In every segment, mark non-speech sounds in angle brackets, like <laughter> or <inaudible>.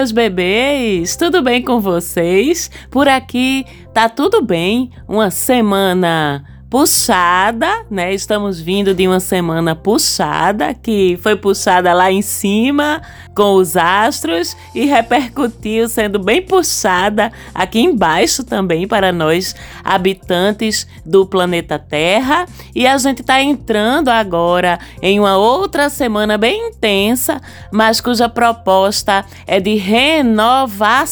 Meus bebês! Tudo bem com vocês? Por aqui tá tudo bem. Uma semana puxada, né? Estamos vindo de uma semana puxada, que foi puxada lá em cima com os astros e repercutiu sendo bem puxada aqui embaixo também para nós habitantes do planeta Terra. E a gente está entrando agora em uma outra semana bem intensa, mas cuja proposta é de renovação.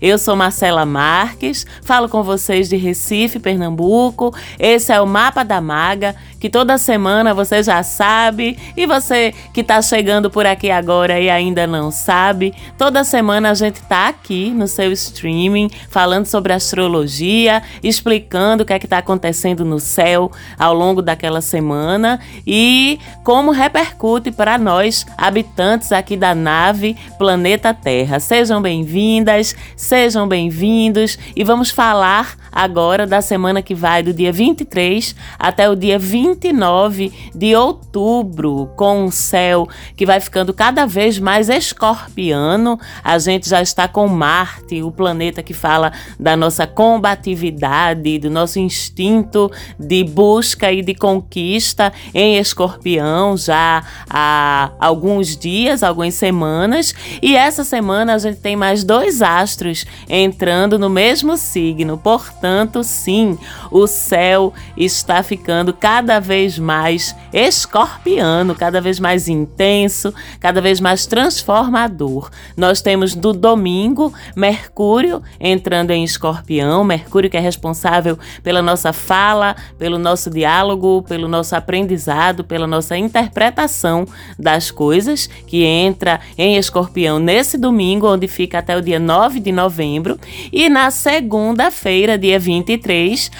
Eu sou Marcela Marques, falo com vocês de Recife, Pernambuco esse é o Mapa da Maga, que toda semana você já sabe. E você que está chegando por aqui agora e ainda não sabe, toda semana a gente está aqui no seu streaming falando sobre astrologia, explicando o que é que está acontecendo no céu ao longo daquela semana e como repercute para nós, habitantes aqui da nave Planeta Terra. Sejam bem-vindas, sejam bem-vindos e vamos falar agora da semana que vai do dia 23 até o dia 29 de outubro, com um céu que vai ficando cada vez mais escorpiano. A gente já está com Marte, o planeta que fala da nossa combatividade, do nosso instinto de busca e de conquista em escorpião já há alguns dias, algumas semanas. E essa semana a gente tem mais dois astros entrando no mesmo signo. Portanto, sim, o céu está ficando cada vez mais escorpiano, cada vez mais intenso, cada vez mais transformador. Nós temos do domingo Mercúrio entrando em escorpião, Mercúrio que é responsável pela nossa fala, pelo nosso diálogo, pelo nosso aprendizado, pela nossa interpretação das coisas, que entra em escorpião nesse domingo, onde fica até o dia 9 de novembro, e na segunda-feira, dia 23,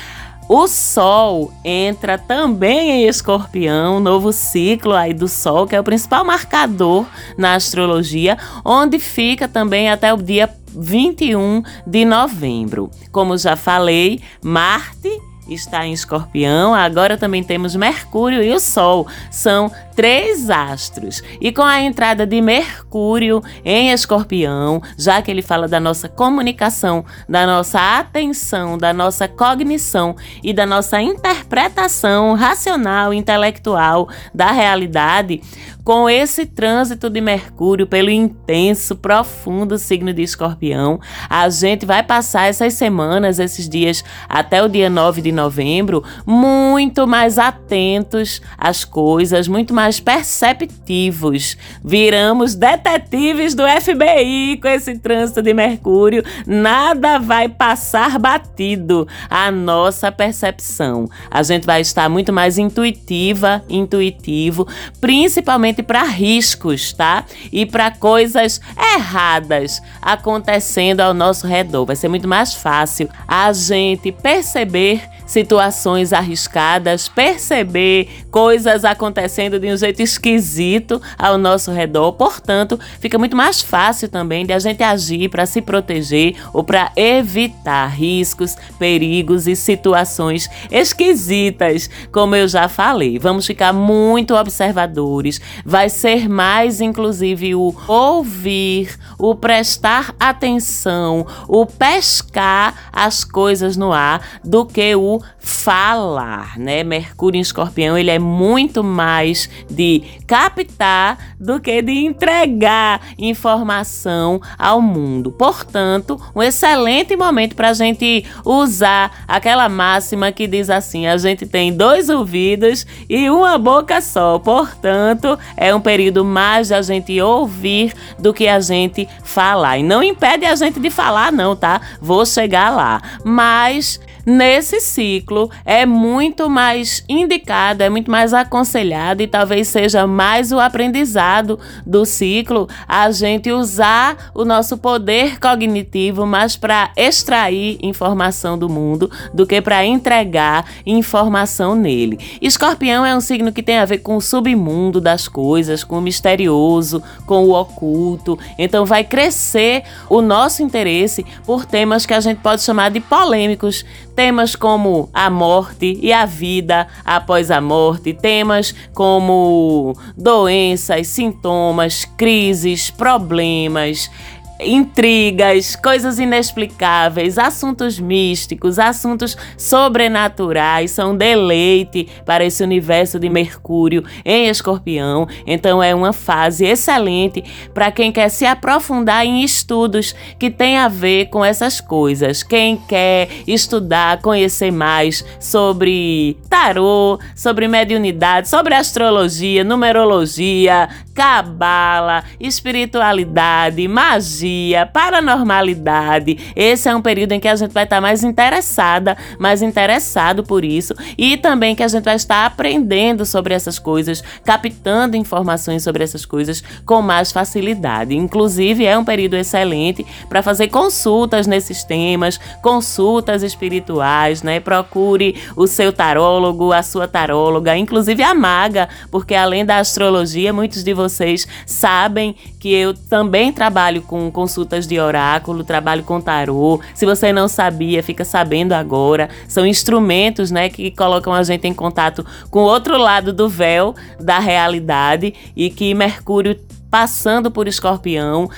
o Sol entra também em Escorpião, novo ciclo aí do Sol, que é o principal marcador na astrologia, onde fica também até o dia 21 de novembro. Como já falei, Marte está em Escorpião, agora também temos Mercúrio e o Sol. São três astros. E com a entrada de Mercúrio em Escorpião, já que ele fala da nossa comunicação, da nossa atenção, da nossa cognição e da nossa interpretação racional, intelectual da realidade, com esse trânsito de Mercúrio pelo intenso, profundo signo de Escorpião, a gente vai passar essas semanas, esses dias até o dia 9 de novembro, muito mais atentos às coisas, muito mais perceptivos. Viramos detetives do FBI com esse trânsito de Mercúrio. Nada vai passar batido a nossa percepção. A gente vai estar muito mais intuitiva, intuitivo, principalmente para riscos, tá? E para coisas erradas acontecendo ao nosso redor. Vai ser muito mais fácil a gente perceber situações arriscadas, perceber coisas acontecendo de um jeito esquisito ao nosso redor. Portanto, fica muito mais fácil também de a gente agir para se proteger ou para evitar riscos, perigos e situações esquisitas, como eu já falei. Vamos ficar muito observadores. Vai ser mais, inclusive, o ouvir, o prestar atenção, o pescar as coisas no ar do que o falar, né? Mercúrio em Escorpião, ele é muito mais de captar do que de entregar informação ao mundo. Portanto, um excelente momento para a gente usar aquela máxima que diz assim: a gente tem dois ouvidos e uma boca só. Portanto, é um período mais de a gente ouvir do que a gente falar. E não impede a gente de falar, não, tá? Vou chegar lá. Mas nesse ciclo é muito mais indicado, é muito mais aconselhado e talvez seja mais o aprendizado do ciclo a gente usar o nosso poder cognitivo mais para extrair informação do mundo do que para entregar informação nele. Escorpião é um signo que tem a ver com o submundo das coisas, com o misterioso, com o oculto. Então vai crescer o nosso interesse por temas que a gente pode chamar de polêmicos temas como a morte e a vida após a morte, temas como doenças, sintomas, crises, problemas, intrigas, coisas inexplicáveis, assuntos místicos, assuntos sobrenaturais, são deleite para esse universo de Mercúrio em Escorpião. Então é uma fase excelente para quem quer se aprofundar em estudos que tem a ver com essas coisas. Quem quer estudar, conhecer mais sobre tarô, sobre mediunidade, sobre astrologia, numerologia, cabala, espiritualidade, magia, paranormalidade. Esse é um período em que a gente vai estar mais interessada, mais interessado por isso e também que a gente vai estar aprendendo sobre essas coisas, captando informações sobre essas coisas com mais facilidade. Inclusive, é um período excelente para fazer consultas nesses temas, consultas espirituais, né? Procure o seu tarólogo, a sua taróloga, inclusive a maga, porque além da astrologia, muitos de vocês sabem que eu também trabalho com consultas de oráculo, trabalho com tarô. Se você não sabia, fica sabendo agora. São instrumentos, né, que colocam a gente em contato com o outro lado do véu da realidade e que Mercúrio passando por Escorpião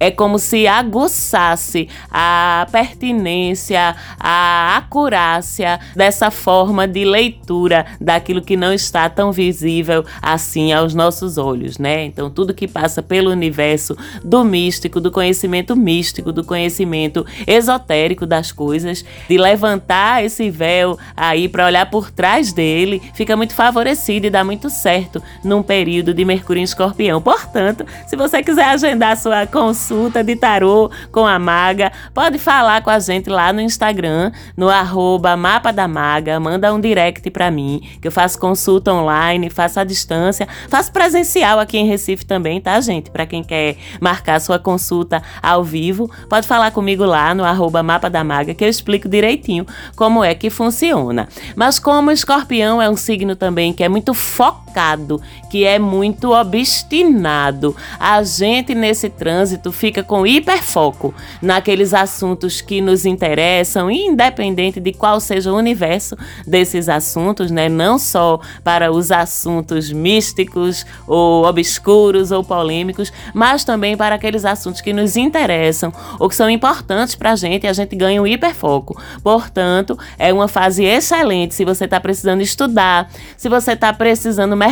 é como se aguçasse a pertinência, a acurácia dessa forma de leitura daquilo que não está tão visível assim aos nossos olhos, né? Então, tudo que passa pelo universo do místico, do conhecimento místico, do conhecimento esotérico das coisas, de levantar esse véu aí para olhar por trás dele, fica muito favorecido e dá muito certo num período de Mercúrio em Escorpião. Portanto, se você quiser agendar sua consulta, consulta de tarô com a maga, pode falar com a gente lá no Instagram, no arroba mapa da maga, manda um direct para mim, que eu faço consulta online, faço à distância, faço presencial aqui em Recife também, tá, gente? Para quem quer marcar sua consulta ao vivo, pode falar comigo lá no arroba mapa da maga, que eu explico direitinho como é que funciona. Mas como escorpião é um signo também que é muito focado, que é muito obstinado, a gente nesse trânsito fica com hiperfoco naqueles assuntos que nos interessam, independente de qual seja o universo desses assuntos, né? Não só para os assuntos místicos ou obscuros ou polêmicos, mas também para aqueles assuntos que nos interessam ou que são importantes para a gente e a gente ganha um hiperfoco. Portanto, é uma fase excelente se você está precisando estudar, se você está precisando mergulhar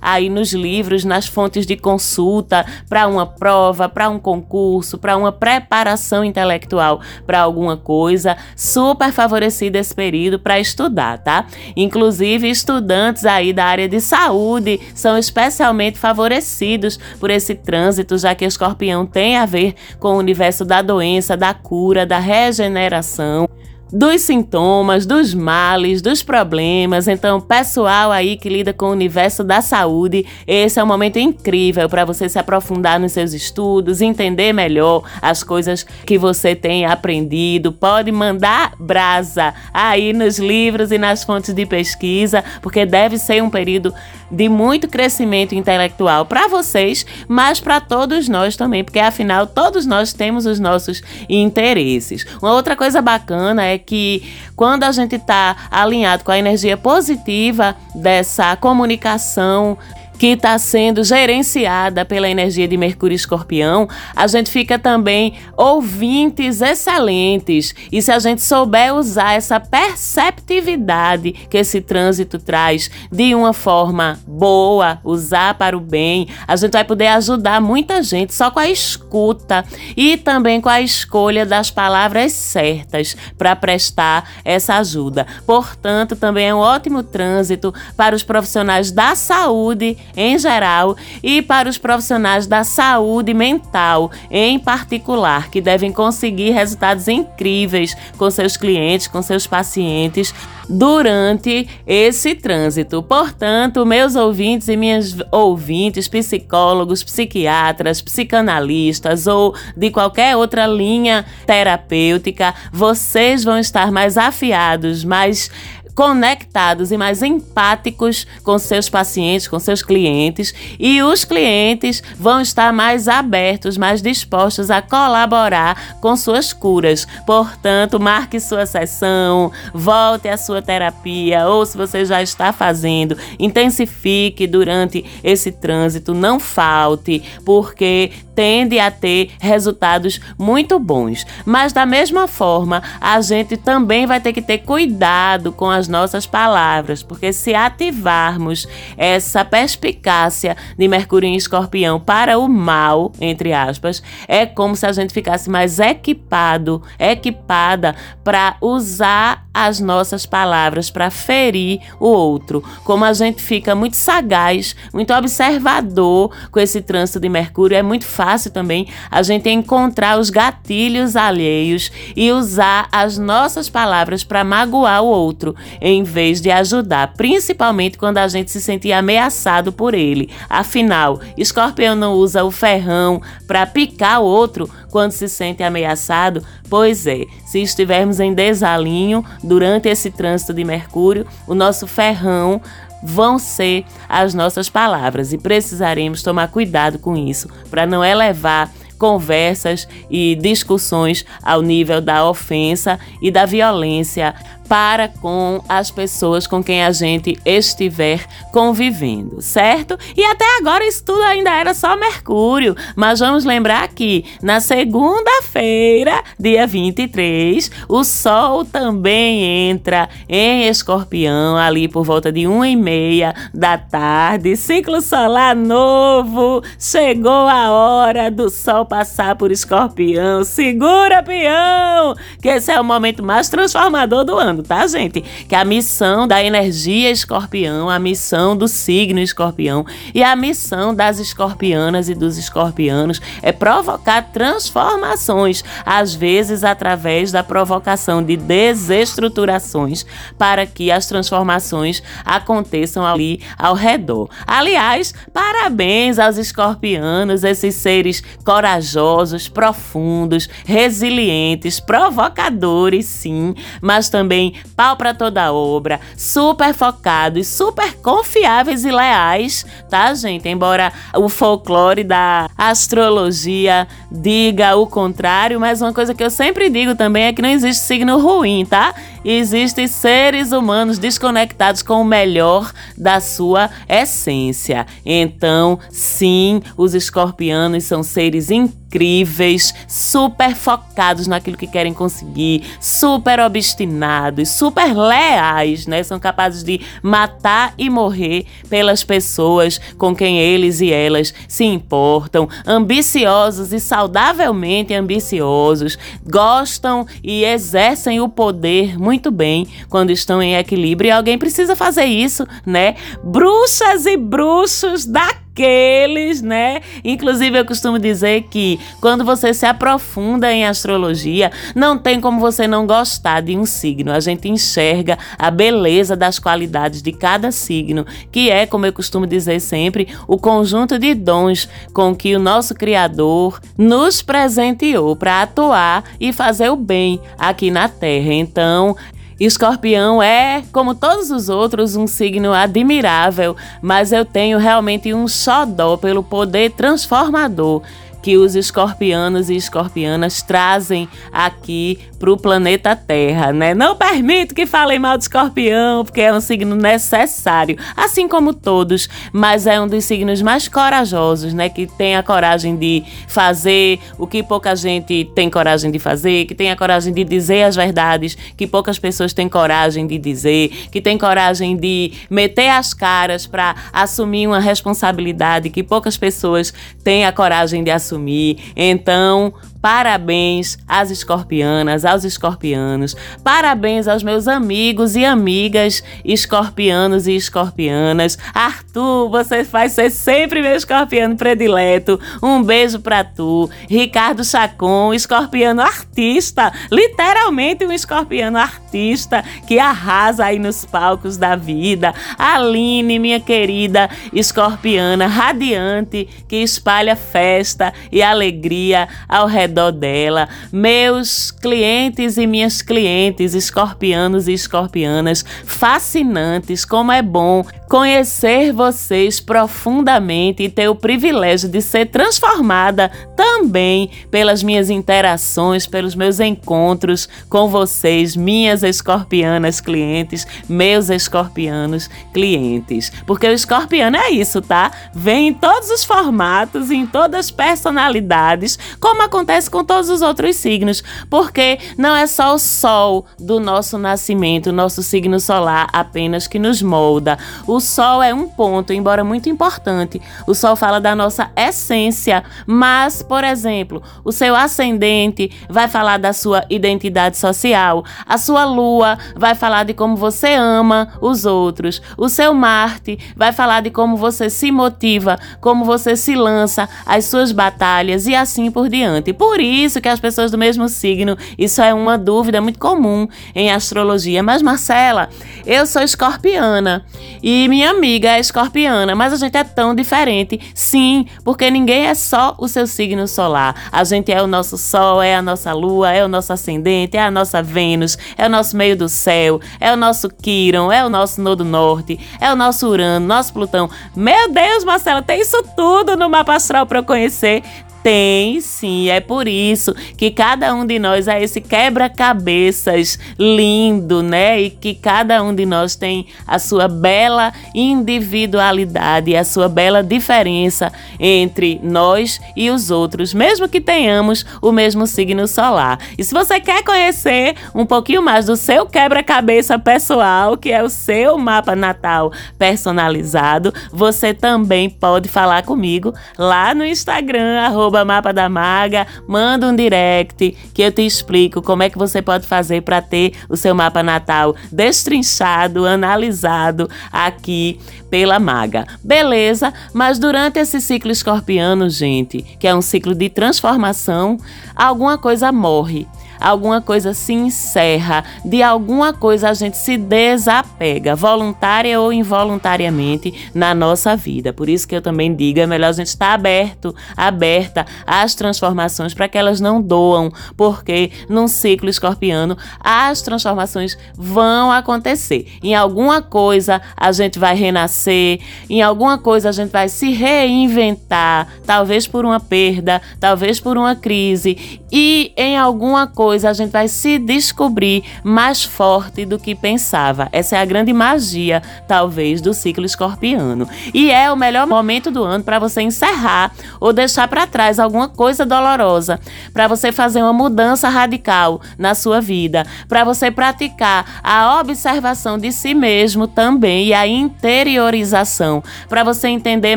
aí nos livros, nas fontes de consulta para uma prova, para um concurso, para uma preparação intelectual para alguma coisa, super favorecido esse período para estudar, tá? Inclusive, estudantes aí da área de saúde são especialmente favorecidos por esse trânsito, já que escorpião tem a ver com o universo da doença, da cura, da regeneração dos sintomas, dos males, dos problemas. Então, pessoal aí que lida com o universo da saúde, esse é um momento incrível para você se aprofundar nos seus estudos, entender melhor as coisas que você tem aprendido. Pode mandar brasa aí nos livros e nas fontes de pesquisa, porque deve ser um período de muito crescimento intelectual para vocês, mas para todos nós também, porque afinal todos nós temos os nossos interesses. Uma outra coisa bacana é que quando a gente está alinhado com a energia positiva dessa comunicação, que está sendo gerenciada pela energia de Mercúrio Escorpião, a gente fica também ouvintes excelentes. E se a gente souber usar essa perceptividade que esse trânsito traz de uma forma boa, usar para o bem, a gente vai poder ajudar muita gente só com a escuta e também com a escolha das palavras certas para prestar essa ajuda. Portanto, também é um ótimo trânsito para os profissionais da saúde em geral e para os profissionais da saúde mental em particular, que devem conseguir resultados incríveis com seus clientes, com seus pacientes durante esse trânsito. Portanto, meus ouvintes e minhas ouvintes, psicólogos, psiquiatras, psicanalistas ou de qualquer outra linha terapêutica, vocês vão estar mais afiados, mais conectados e mais empáticos com seus pacientes, com seus clientes, e os clientes vão estar mais abertos, mais dispostos a colaborar com suas curas. Portanto, marque sua sessão, volte à sua terapia, ou se você já está fazendo, intensifique durante esse trânsito, não falte, porque tende a ter resultados muito bons. Mas da mesma forma, a gente também vai ter que ter cuidado com as nossas palavras, porque se ativarmos essa perspicácia de Mercúrio em Escorpião para o mal, entre aspas, é como se a gente ficasse mais equipado, equipada para usar as nossas palavras para ferir o outro. Como a gente fica muito sagaz, muito observador com esse trânsito de Mercúrio, é muito fácil também a gente encontrar os gatilhos alheios e usar as nossas palavras para magoar o outro, em vez de ajudar, principalmente quando a gente se sentir ameaçado por ele. Afinal, escorpião não usa o ferrão para picar o outro quando se sente ameaçado? Pois é, se estivermos em desalinho durante esse trânsito de Mercúrio, o nosso ferrão vão ser as nossas palavras e precisaremos tomar cuidado com isso para não elevar conversas e discussões ao nível da ofensa e da violência para com as pessoas com quem a gente estiver convivendo, certo? E até agora isso tudo ainda era só Mercúrio, mas vamos lembrar que na segunda-feira, dia 23, o Sol também entra em Escorpião, ali por volta de uma e meia da tarde. Ciclo solar novo, chegou a hora do Sol passar por Escorpião. Segura, peão, que esse é o momento mais transformador do ano tá, gente? Que a missão da energia escorpião, a missão do signo escorpião e a missão das escorpianas e dos escorpianos é provocar transformações, às vezes através da provocação de desestruturações, para que as transformações aconteçam ali ao redor. Aliás, parabéns aos escorpianos, esses seres corajosos, profundos, resilientes, provocadores, sim, mas também pau para toda obra, super focados, super confiáveis e leais, tá, gente? Embora o folclore da astrologia diga o contrário, mas uma coisa que eu sempre digo também é que não existe signo ruim, tá? Existem seres humanos desconectados com o melhor da sua essência. Então, sim, os escorpianos são seres incríveis, super focados naquilo que querem conseguir, super obstinados, super leais, né? São capazes de matar e morrer pelas pessoas com quem eles e elas se importam, ambiciosos e saudavelmente ambiciosos, gostam e exercem o poder muito muito bem quando estão em equilíbrio e alguém precisa fazer isso, né? Bruxas e bruxos da aqueles, né? Inclusive, eu costumo dizer que quando você se aprofunda em astrologia, não tem como você não gostar de um signo. A gente enxerga a beleza das qualidades de cada signo, que é, como eu costumo dizer sempre, o conjunto de dons com que o nosso Criador nos presenteou para atuar e fazer o bem aqui na Terra. Então, Escorpião é, como todos os outros, um signo admirável, mas eu tenho realmente um xodó pelo poder transformador que os escorpianos e escorpianas trazem aqui para o planeta Terra, né? Não permito que falem mal de escorpião, porque é um signo necessário, assim como todos, mas é um dos signos mais corajosos, né? Que tem a coragem de fazer o que pouca gente tem coragem de fazer, que tem a coragem de dizer as verdades que poucas pessoas têm coragem de dizer, que tem coragem de meter as caras para assumir uma responsabilidade que poucas pessoas têm a coragem de assumir assumir. Então, Parabéns às escorpianas, aos escorpianos. Parabéns aos meus amigos e amigas escorpianos e escorpianas. Arthur, você vai ser sempre meu escorpiano predileto. Um beijo pra tu. Ricardo Chacon, escorpiano artista. Literalmente um escorpiano artista que arrasa aí nos palcos da vida. Aline, minha querida escorpiana radiante que espalha festa e alegria ao redor redor dela, meus clientes e minhas clientes, escorpianos e escorpianas fascinantes. Como é bom conhecer vocês profundamente e ter o privilégio de ser transformada também pelas minhas interações, pelos meus encontros com vocês, minhas escorpianas clientes, meus escorpianos clientes. Porque o escorpiano é isso, tá? Vem em todos os formatos, em todas as personalidades, como acontece com todos os outros signos. Porque não é só o sol do nosso nascimento, nosso signo solar apenas que nos molda. O Sol é um ponto, embora muito importante. O Sol fala da nossa essência, mas, por exemplo, o seu ascendente vai falar da sua identidade social, a sua Lua vai falar de como você ama os outros, o seu Marte vai falar de como você se motiva, como você se lança às suas batalhas e assim por diante. Por isso que as pessoas do mesmo signo, isso é uma dúvida muito comum em astrologia. Mas Marcela, eu sou escorpiana e minha amiga é escorpiana, mas a gente é tão diferente. Sim, porque ninguém é só o seu signo solar. A gente é o nosso Sol, é a nossa Lua, é o nosso ascendente, é a nossa Vênus, é o nosso meio do céu, é o nosso Quiron, é o nosso Nodo Norte, é o nosso Urano, nosso Plutão. Meu Deus, Marcela, tem isso tudo no mapa astral para eu conhecer. Tem sim, é por isso que cada um de nós é esse quebra-cabeças lindo, né? E que cada um de nós tem a sua bela individualidade, a sua bela diferença entre nós e os outros, mesmo que tenhamos o mesmo signo solar. E se você quer conhecer um pouquinho mais do seu quebra-cabeça pessoal, que é o seu mapa natal personalizado, você também pode falar comigo lá no Instagram, arroba arroba Mapa da Maga, manda um direct que eu te explico como é que você pode fazer para ter o seu mapa natal destrinchado, analisado aqui pela maga. Beleza? Mas durante esse ciclo escorpiano, gente, que é um ciclo de transformação, alguma coisa morre alguma coisa se encerra, de alguma coisa a gente se desapega, voluntária ou involuntariamente, na nossa vida. Por isso que eu também digo, é melhor a gente estar aberto, aberta às transformações para que elas não doam, porque num ciclo escorpiano as transformações vão acontecer. Em alguma coisa a gente vai renascer, em alguma coisa a gente vai se reinventar, talvez por uma perda, talvez por uma crise, e em alguma coisa depois a gente vai se descobrir mais forte do que pensava. Essa é a grande magia, talvez, do ciclo escorpiano. E é o melhor momento do ano para você encerrar ou deixar para trás alguma coisa dolorosa, para você fazer uma mudança radical na sua vida, para você praticar a observação de si mesmo também e a interiorização, para você entender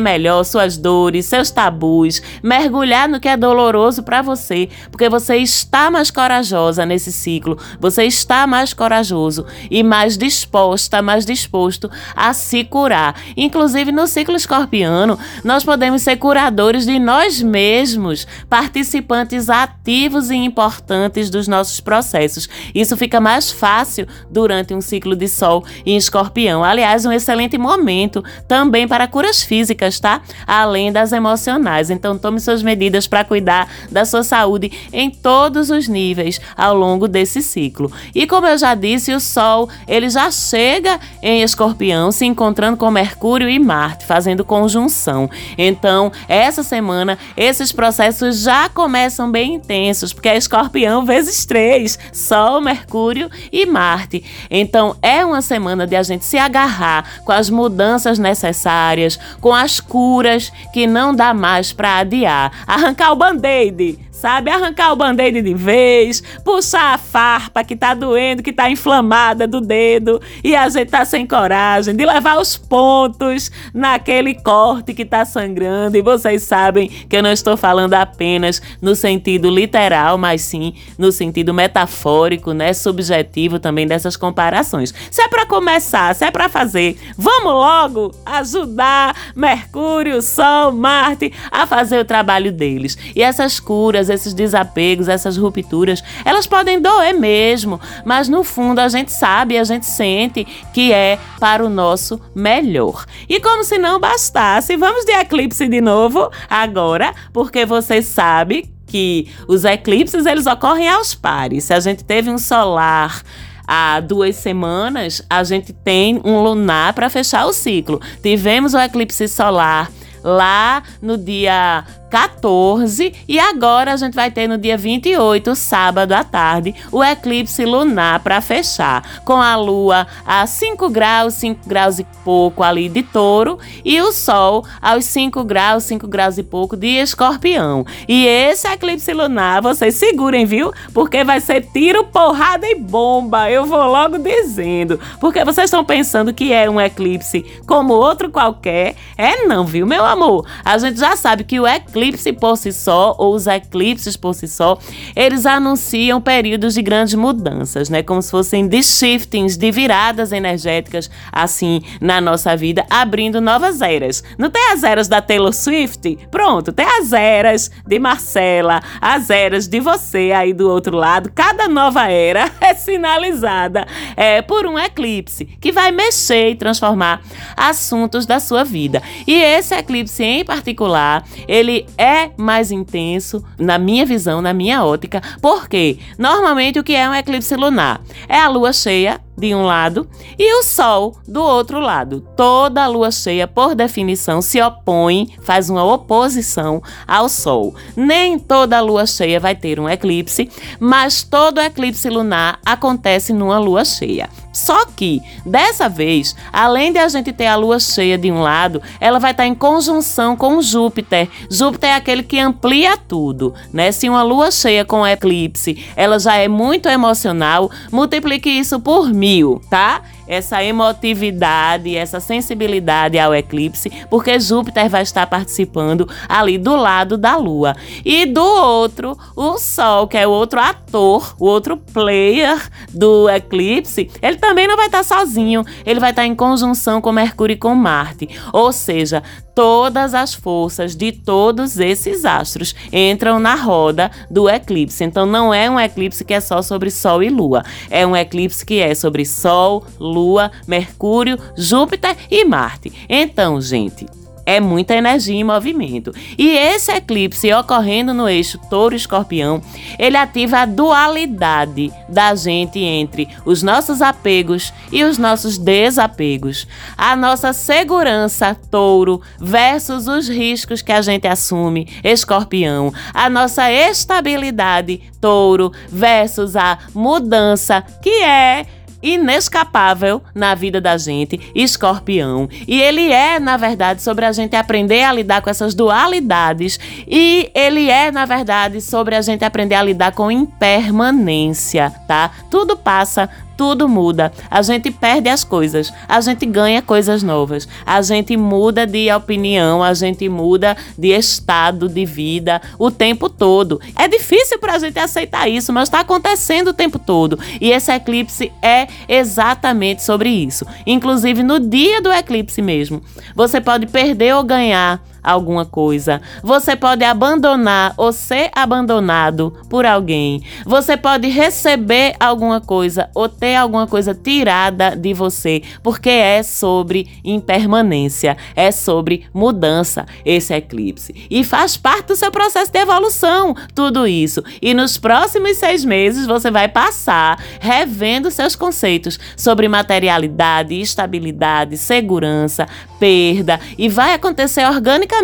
melhor suas dores, seus tabus, mergulhar no que é doloroso para você, porque você está mais corajoso corajosa nesse ciclo, você está mais corajoso e mais disposta, mais disposto a se curar. Inclusive no ciclo escorpiano, nós podemos ser curadores de nós mesmos, participantes ativos e importantes dos nossos processos. Isso fica mais fácil durante um ciclo de sol em escorpião. Aliás, um excelente momento também para curas físicas, tá? Além das emocionais. Então, tome suas medidas para cuidar da sua saúde em todos os níveis ao longo desse ciclo. E como eu já disse, o Sol ele já chega em Escorpião, se encontrando com Mercúrio e Marte, fazendo conjunção. Então, essa semana, esses processos já começam bem intensos, porque é Escorpião vezes três, Sol, Mercúrio e Marte. Então, é uma semana de a gente se agarrar com as mudanças necessárias, com as curas que não dá mais para adiar. Arrancar o band-aid sabe? Arrancar o band-aid de vez, puxar a farpa que tá doendo, que tá inflamada do dedo e a gente tá sem coragem de levar os pontos naquele corte que tá sangrando. E vocês sabem que eu não estou falando apenas no sentido literal, mas sim no sentido metafórico, né? Subjetivo também dessas comparações. Se é para começar, se é para fazer, vamos logo ajudar Mercúrio, Sol, Marte a fazer o trabalho deles. E essas curas esses desapegos, essas rupturas, elas podem doer mesmo, mas no fundo a gente sabe, a gente sente que é para o nosso melhor. E como se não bastasse, vamos de eclipse de novo agora, porque você sabe que os eclipses eles ocorrem aos pares. Se a gente teve um solar há duas semanas, a gente tem um lunar para fechar o ciclo. Tivemos o eclipse solar lá no dia 14 e agora a gente vai ter no dia 28, sábado à tarde, o eclipse lunar para fechar, com a lua a 5 graus, 5 graus e pouco ali de touro e o sol aos 5 graus, 5 graus e pouco de escorpião. E esse eclipse lunar, vocês segurem, viu? Porque vai ser tiro, porrada e bomba. Eu vou logo dizendo. Porque vocês estão pensando que é um eclipse como outro qualquer. É não, viu, meu amor? A gente já sabe que o eclipse eclipse por si só, ou os eclipses por si só, eles anunciam períodos de grandes mudanças, né? Como se fossem de shiftings, de viradas energéticas, assim, na nossa vida, abrindo novas eras. Não tem as eras da Taylor Swift? Pronto, tem as eras de Marcela, as eras de você aí do outro lado. Cada nova era <laughs> é sinalizada é, por um eclipse que vai mexer e transformar assuntos da sua vida. E esse eclipse em particular, ele é mais intenso, na minha visão, na minha ótica, porque normalmente o que é um eclipse lunar? É a lua cheia de um lado e o Sol do outro lado. Toda a lua cheia, por definição, se opõe, faz uma oposição ao Sol. Nem toda lua cheia vai ter um eclipse, mas todo eclipse lunar acontece numa lua cheia. Só que, dessa vez, além de a gente ter a lua cheia de um lado, ela vai estar em conjunção com Júpiter. Júpiter é aquele que amplia tudo, né? Se uma lua cheia com eclipse, ela já é muito emocional, multiplique isso por mil, tá? essa emotividade, essa sensibilidade ao eclipse, porque Júpiter vai estar participando ali do lado da Lua. E do outro, o Sol, que é o outro ator, o outro player do eclipse, ele também não vai estar sozinho, ele vai estar em conjunção com Mercúrio e com Marte. Ou seja, todas as forças de todos esses astros entram na roda do eclipse. Então não é um eclipse que é só sobre Sol e Lua, é um eclipse que é sobre Sol, Lua, Mercúrio, Júpiter e Marte. Então, gente, é muita energia em movimento. E esse eclipse ocorrendo no eixo touro-escorpião, ele ativa a dualidade da gente entre os nossos apegos e os nossos desapegos. A nossa segurança, touro, versus os riscos que a gente assume, escorpião. A nossa estabilidade, touro, versus a mudança, que é inescapável na vida da gente, escorpião. E ele é, na verdade, sobre a gente aprender a lidar com essas dualidades. E ele é, na verdade, sobre a gente aprender a lidar com impermanência, tá? Tudo passa, tudo muda. A gente perde as coisas, a gente ganha coisas novas, a gente muda de opinião, a gente muda de estado de vida o tempo todo. É difícil para a gente aceitar isso, mas está acontecendo o tempo todo. E esse eclipse é exatamente sobre isso. Inclusive no dia do eclipse mesmo, você pode perder ou ganhar alguma coisa. Você pode abandonar ou ser abandonado por alguém. Você pode receber alguma coisa ou ter alguma coisa tirada de você, porque é sobre impermanência, é sobre mudança esse eclipse. E faz parte do seu processo de evolução, tudo isso. E nos próximos seis meses você vai passar revendo seus conceitos sobre materialidade, estabilidade, segurança, perda e vai acontecer organicamente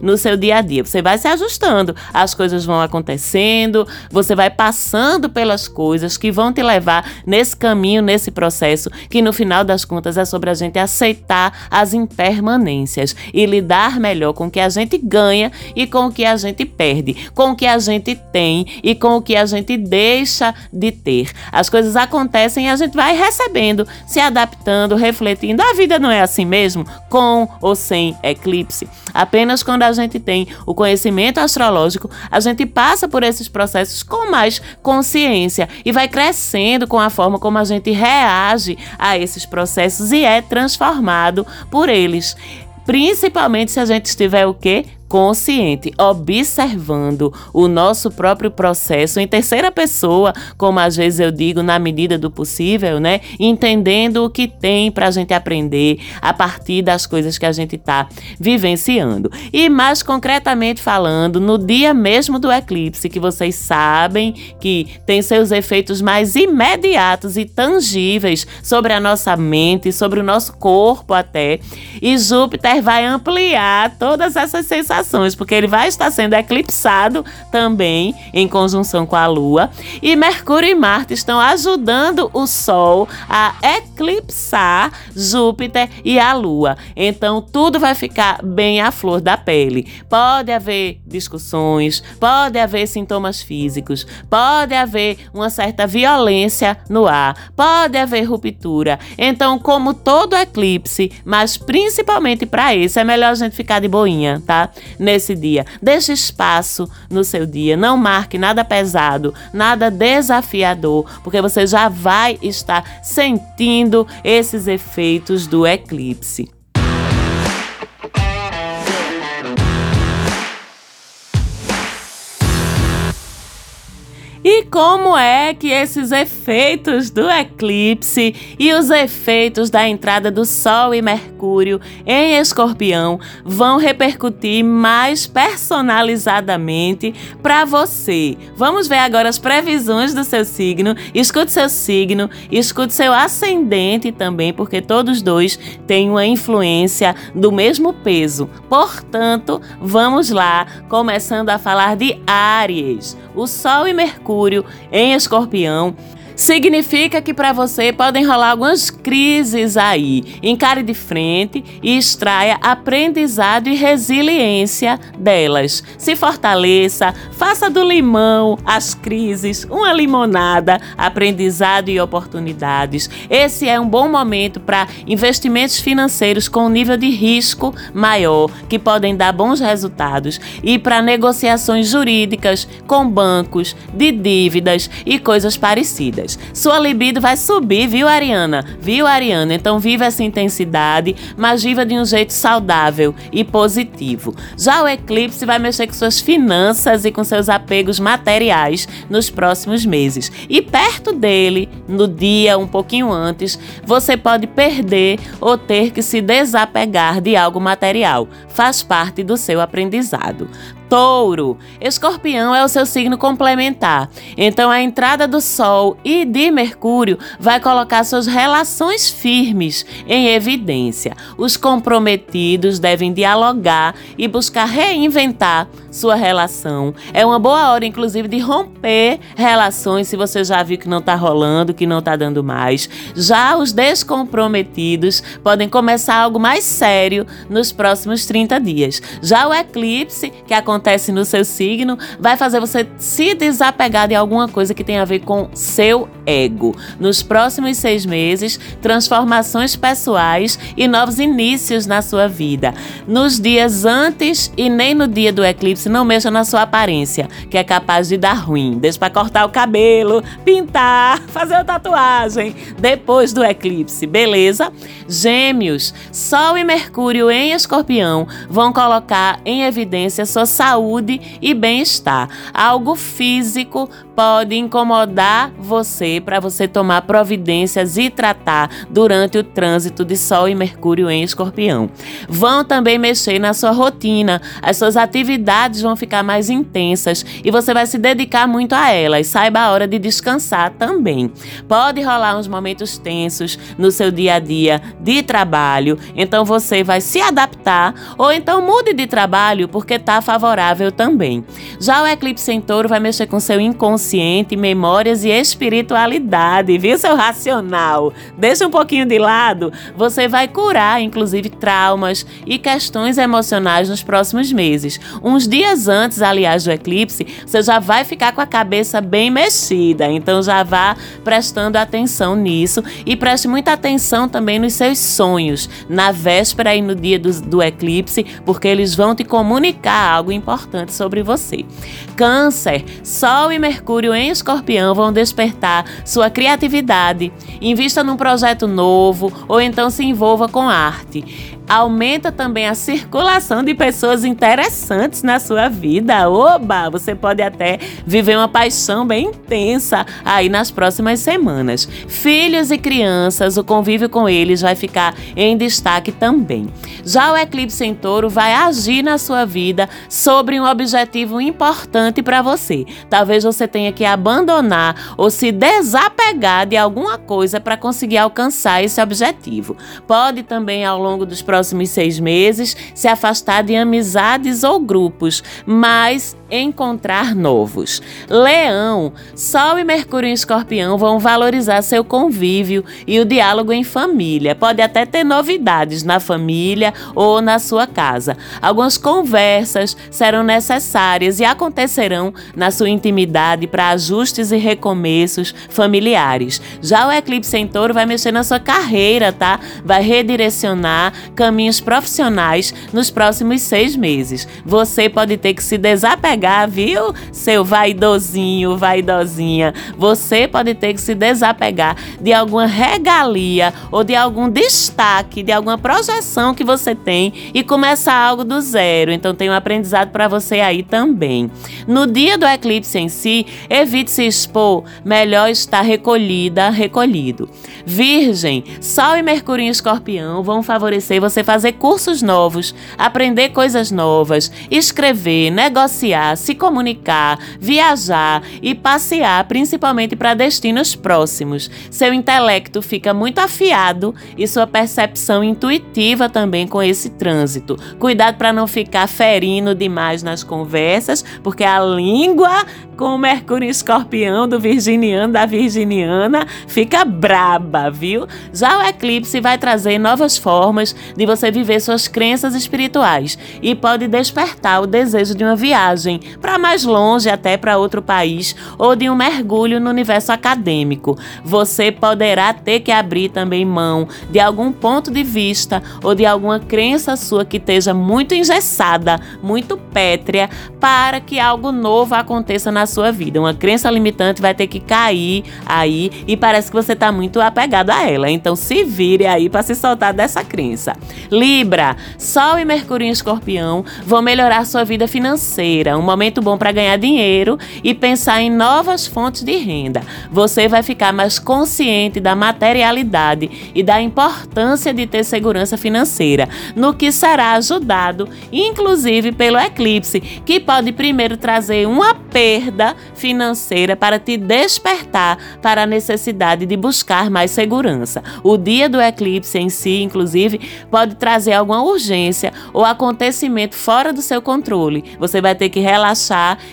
no seu dia a dia. Você vai se ajustando, as coisas vão acontecendo, você vai passando pelas coisas que vão te levar nesse caminho, nesse processo, que no final das contas é sobre a gente aceitar as impermanências e lidar melhor com o que a gente ganha e com o que a gente perde, com o que a gente tem e com o que a gente deixa de ter. As coisas acontecem e a gente vai recebendo, se adaptando, refletindo. A vida não é assim mesmo, com ou sem eclipse. A Apenas quando a gente tem o conhecimento astrológico, a gente passa por esses processos com mais consciência e vai crescendo com a forma como a gente reage a esses processos e é transformado por eles. Principalmente se a gente estiver o quê? Consciente, observando o nosso próprio processo em terceira pessoa, como às vezes eu digo, na medida do possível, né? Entendendo o que tem para a gente aprender a partir das coisas que a gente está vivenciando. E mais concretamente falando, no dia mesmo do eclipse, que vocês sabem que tem seus efeitos mais imediatos e tangíveis sobre a nossa mente, sobre o nosso corpo até. E Júpiter vai ampliar todas essas sensações, porque ele vai estar sendo eclipsado também em conjunção com a Lua. E Mercúrio e Marte estão ajudando o Sol a eclipsar Júpiter e a Lua. Então tudo vai ficar bem à flor da pele. Pode haver discussões, pode haver sintomas físicos, pode haver uma certa violência no ar, pode haver ruptura. Então, como todo eclipse, mas principalmente para esse, é melhor a gente ficar de boinha, tá? Nesse dia. Deixe espaço no seu dia, não marque nada pesado, nada desafiador, porque você já vai estar sentindo esses efeitos do eclipse. Como é que esses efeitos do eclipse e os efeitos da entrada do Sol e Mercúrio em Escorpião vão repercutir mais personalizadamente para você? Vamos ver agora as previsões do seu signo. Escute seu signo, escute seu ascendente também, porque todos dois têm uma influência do mesmo peso. Portanto, vamos lá, começando a falar de Áries. O Sol e Mercúrio Mercúrio em Escorpião significa que para você podem rolar algumas crises aí. Encare de frente e extraia aprendizado e resiliência delas. Se fortaleça, faça do limão as crises uma limonada, aprendizado e oportunidades. Esse é um bom momento para investimentos financeiros com nível de risco maior, que podem dar bons resultados, e para negociações jurídicas com bancos, de dívidas e coisas parecidas. Sua libido vai subir, viu, Ariana? Viu, Ariana? Então viva essa intensidade, mas viva de um jeito saudável e positivo. Já o eclipse vai mexer com suas finanças e com seus apegos materiais nos próximos meses. E perto dele, no dia um pouquinho antes, você pode perder ou ter que se desapegar de algo material. Faz parte do seu aprendizado. Touro. Escorpião é o seu signo complementar. Então a entrada do Sol e de Mercúrio vai colocar suas relações firmes em evidência. Os comprometidos devem dialogar e buscar reinventar sua relação. É uma boa hora, inclusive, de romper relações se você já viu que não está rolando, que não está dando mais. Já os descomprometidos podem começar algo mais sério nos próximos 30 dias. Já o eclipse, que acontece no seu signo, vai fazer você se desapegar de alguma coisa que tem a ver com seu ego. Nos próximos seis meses, transformações pessoais e novos inícios na sua vida. Nos dias antes e nem no dia do eclipse, não mexa na sua aparência, que é capaz de dar ruim. Deixa para cortar o cabelo, pintar, <laughs> fazer a tatuagem depois do eclipse, beleza? Gêmeos, Sol e Mercúrio em Escorpião vão colocar em evidência sua saúde e bem-estar. Algo físico pode incomodar você para você tomar providências e tratar durante o trânsito de Sol e Mercúrio em Escorpião. Vão também mexer na sua rotina, as suas atividades vão ficar mais intensas e você vai se dedicar muito a elas. Saiba a hora de descansar também. Pode rolar uns momentos tensos no seu dia a dia de trabalho, então você vai se adaptar ou então mude de trabalho porque está favorável também. Já o eclipse em touro vai mexer com seu inconsciente consciente, memórias e espiritualidade, viu, seu racional? Deixa um pouquinho de lado, você vai curar, inclusive, traumas e questões emocionais nos próximos meses. Uns dias antes, aliás, do eclipse, você já vai ficar com a cabeça bem mexida, então já vá prestando atenção nisso e preste muita atenção também nos seus sonhos, na véspera e no dia do, do eclipse, porque eles vão te comunicar algo importante sobre você. Câncer, Sol e Mercúrio Mercúrio em Escorpião vão despertar sua criatividade. Invista num projeto novo ou então se envolva com arte. Aumenta também a circulação de pessoas interessantes na sua vida. Oba! Você pode até viver uma paixão bem intensa aí nas próximas semanas. Filhos e crianças, o convívio com eles vai ficar em destaque também. Já o eclipse em touro vai agir na sua vida sobre um objetivo importante para você. Talvez você tenha que abandonar ou se desapegar de alguma coisa para conseguir alcançar esse objetivo. Pode também, ao longo dos próximos seis meses, se afastar de amizades ou grupos, mas encontrar novos. Leão, Sol e Mercúrio em Escorpião vão valorizar seu convívio e o diálogo em família. Pode até ter novidades na família ou na sua casa. Algumas conversas serão necessárias e acontecerão na sua intimidade para ajustes e recomeços familiares. Já o eclipse em touro vai mexer na sua carreira, tá? Vai redirecionar caminhos profissionais nos próximos seis meses. Você pode ter que se desapegar desapegar, viu? Seu vaidosinho, vaidosinha. Você pode ter que se desapegar de alguma regalia ou de algum destaque, de alguma projeção que você tem e começar algo do zero. Então tem um aprendizado para você aí também. No dia do eclipse em si, evite se expor, melhor estar recolhida, recolhido. Virgem, Sol e Mercúrio em Escorpião vão favorecer você fazer cursos novos, aprender coisas novas, escrever, negociar se comunicar, viajar e passear, principalmente para destinos próximos. Seu intelecto fica muito afiado e sua percepção intuitiva também com esse trânsito. Cuidado para não ficar ferindo demais nas conversas, porque a língua com o Mercúrio Escorpião do Virginiano da Virginiana fica braba, viu? Já o eclipse vai trazer novas formas de você viver suas crenças espirituais e pode despertar o desejo de uma viagem para mais longe, até para outro país, ou de um mergulho no universo acadêmico. Você poderá ter que abrir também mão de algum ponto de vista ou de alguma crença sua que esteja muito engessada, muito pétrea, para que algo novo aconteça na sua vida. Uma crença limitante vai ter que cair aí e parece que você está muito apegado a ela. Então se vire aí para se soltar dessa crença. Libra, Sol e Mercúrio em Escorpião vão melhorar sua vida financeira. Um momento bom para ganhar dinheiro e pensar em novas fontes de renda. Você vai ficar mais consciente da materialidade e da importância de ter segurança financeira, no que será ajudado, inclusive pelo eclipse, que pode primeiro trazer uma perda financeira para te despertar para a necessidade de buscar mais segurança. O dia do eclipse em si, inclusive, pode trazer alguma urgência ou acontecimento fora do seu controle. Você vai ter que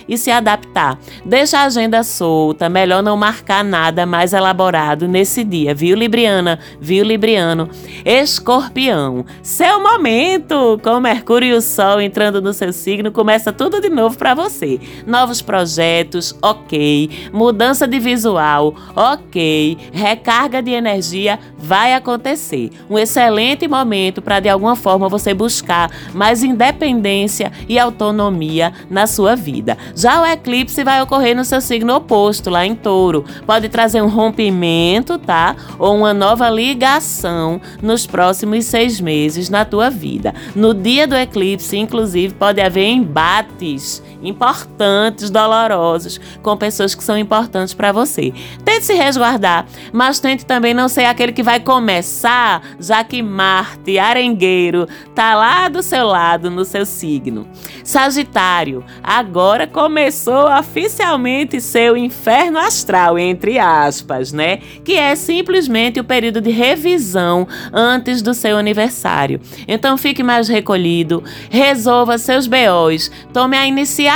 e se adaptar. Deixa a agenda solta, melhor não marcar nada mais elaborado nesse dia, viu, Libriana? Viu, Libriano? Escorpião, seu momento! Com Mercúrio e o Sol entrando no seu signo, começa tudo de novo para você. Novos projetos, ok. Mudança de visual, ok. Recarga de energia vai acontecer. Um excelente momento para de alguma forma você buscar mais independência e autonomia na sua vida. Já o eclipse vai ocorrer no seu signo oposto, lá em Touro. Pode trazer um rompimento, tá? Ou uma nova ligação nos próximos seis meses na tua vida. No dia do eclipse, inclusive, pode haver embates importantes, dolorosos, com pessoas que são importantes para você. Tente se resguardar, mas tente também não ser aquele que vai começar, já que Marte, arengueiro, tá lá do seu lado, no seu signo. Sagitário, agora começou oficialmente seu inferno astral, entre aspas, né? Que é simplesmente o período de revisão antes do seu aniversário. Então fique mais recolhido, resolva seus BOs, tome a iniciativa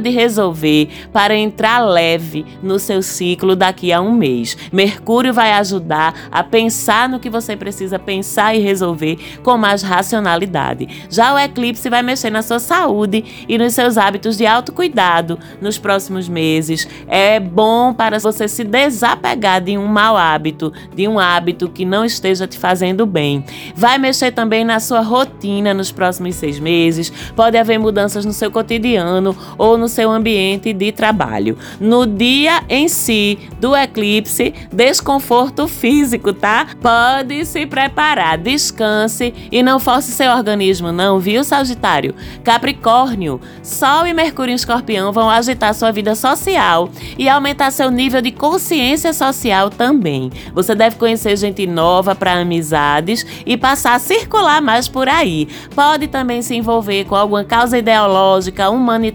de resolver para entrar leve no seu ciclo daqui a um mês. Mercúrio vai ajudar a pensar no que você precisa pensar e resolver com mais racionalidade. Já o eclipse vai mexer na sua saúde e nos seus hábitos de autocuidado nos próximos meses. É bom para você se desapegar de um mau hábito, de um hábito que não esteja te fazendo bem. Vai mexer também na sua rotina nos próximos seis meses. Pode haver mudanças no seu cotidiano ou no seu ambiente de trabalho. No dia em si do eclipse, desconforto físico, tá? Pode se preparar, descanse e não force seu organismo, não, viu, Sagitário? Capricórnio, Sol e Mercúrio em Escorpião vão agitar sua vida social e aumentar seu nível de consciência social também. Você deve conhecer gente nova para amizades e passar a circular mais por aí. Pode também se envolver com alguma causa ideológica, humanitária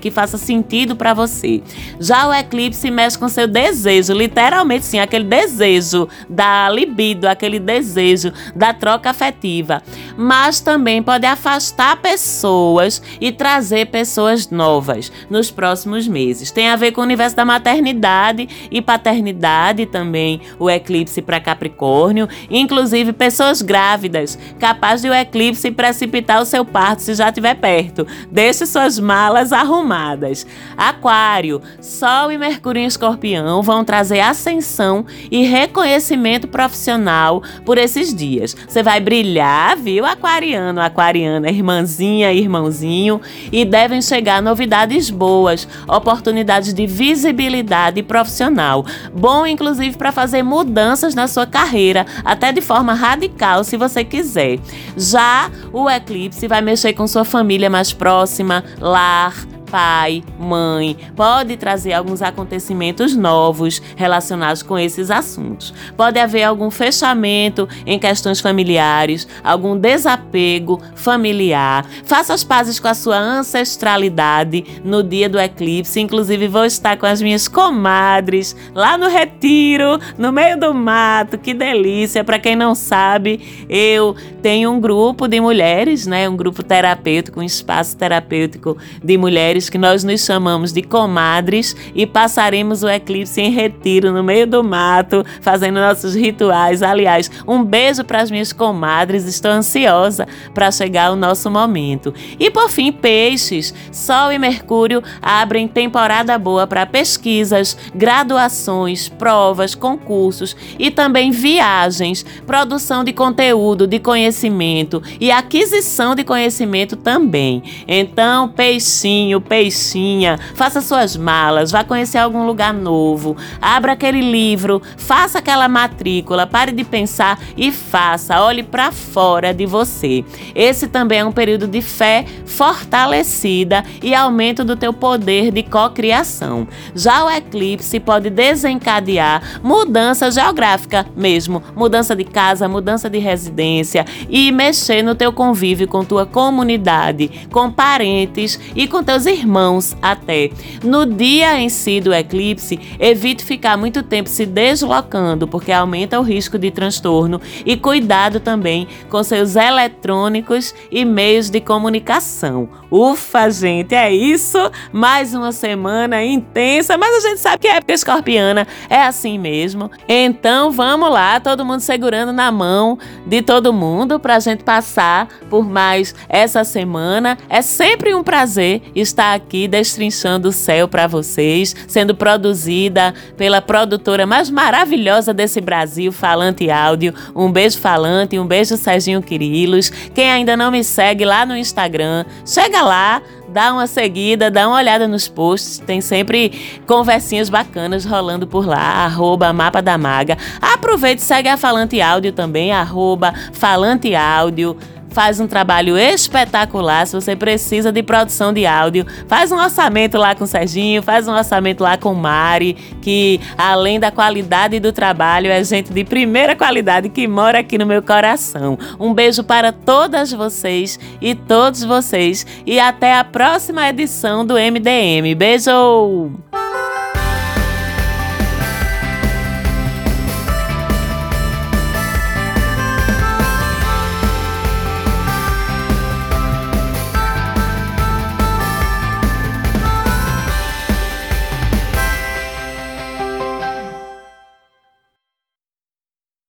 que faça sentido para você. Já o eclipse mexe com seu desejo, literalmente sim, aquele desejo da libido, aquele desejo da troca afetiva. Mas também pode afastar pessoas e trazer pessoas novas nos próximos meses. Tem a ver com o universo da maternidade e paternidade também, o eclipse para Capricórnio, inclusive pessoas grávidas, capaz de o eclipse precipitar o seu parto se já estiver perto. Deixe suas malas arrumadas. Aquário, Sol e Mercúrio em Escorpião vão trazer ascensão e reconhecimento profissional por esses dias. Você vai brilhar, viu, aquariano, aquariana, irmãzinha, irmãozinho, e devem chegar novidades boas, oportunidades de visibilidade profissional. Bom, inclusive, para fazer mudanças na sua carreira, até de forma radical, se você quiser. Já o eclipse vai mexer com sua família mais próxima, lar, pai, mãe, pode trazer alguns acontecimentos novos relacionados com esses assuntos. Pode haver algum fechamento em questões familiares, algum desapego familiar. Faça as pazes com a sua ancestralidade no dia do eclipse. Inclusive, vou estar com as minhas comadres lá no retiro, no meio do mato. Que delícia! Para quem não sabe, eu tenho um grupo de mulheres, né? Um grupo terapêutico, um espaço terapêutico de mulheres mulheres que nós nos chamamos de comadres e passaremos o eclipse em retiro no meio do mato, fazendo nossos rituais. Aliás, um beijo para as minhas comadres, estou ansiosa para chegar o nosso momento. E por fim, peixes. Sol e Mercúrio abrem temporada boa para pesquisas, graduações, provas, concursos e também viagens, produção de conteúdo, de conhecimento e aquisição de conhecimento também. Então, peixinho, peixinha, faça suas malas, vá conhecer algum lugar novo, abra aquele livro, faça aquela matrícula, pare de pensar e faça, olhe para fora de você. Esse também é um período de fé fortalecida e aumento do teu poder de cocriação. Já o eclipse pode desencadear mudança geográfica mesmo, mudança de casa, mudança de residência e mexer no teu convívio com tua comunidade, com parentes e com teus irmãos irmãos até. No dia em si do eclipse, evite ficar muito tempo se deslocando, porque aumenta o risco de transtorno e cuidado também com seus eletrônicos e meios de comunicação. Ufa, gente, é isso. Mais uma semana intensa, mas a gente sabe que a época escorpiana é assim mesmo. Então vamos lá, todo mundo segurando na mão de todo mundo para a gente passar por mais essa semana. É sempre um prazer estar aqui destrinchando o céu para vocês, sendo produzida pela produtora mais maravilhosa desse Brasil, Falante Áudio. Um beijo Falante, um beijo Serginho Quirilos. Quem ainda não me segue lá no Instagram, chega lá, dá uma seguida, dá uma olhada nos posts, tem sempre conversinhas bacanas rolando por lá, arroba Mapa da Maga. Aproveite e segue a Falante Áudio também, arroba Falante Áudio faz um trabalho espetacular. Se você precisa de produção de áudio, faz um orçamento lá com o Serginho, faz um orçamento lá com o Mari, que além da qualidade do trabalho, é gente de primeira qualidade que mora aqui no meu coração. Um beijo para todas vocês e todos vocês e até a próxima edição do MDM. Beijo!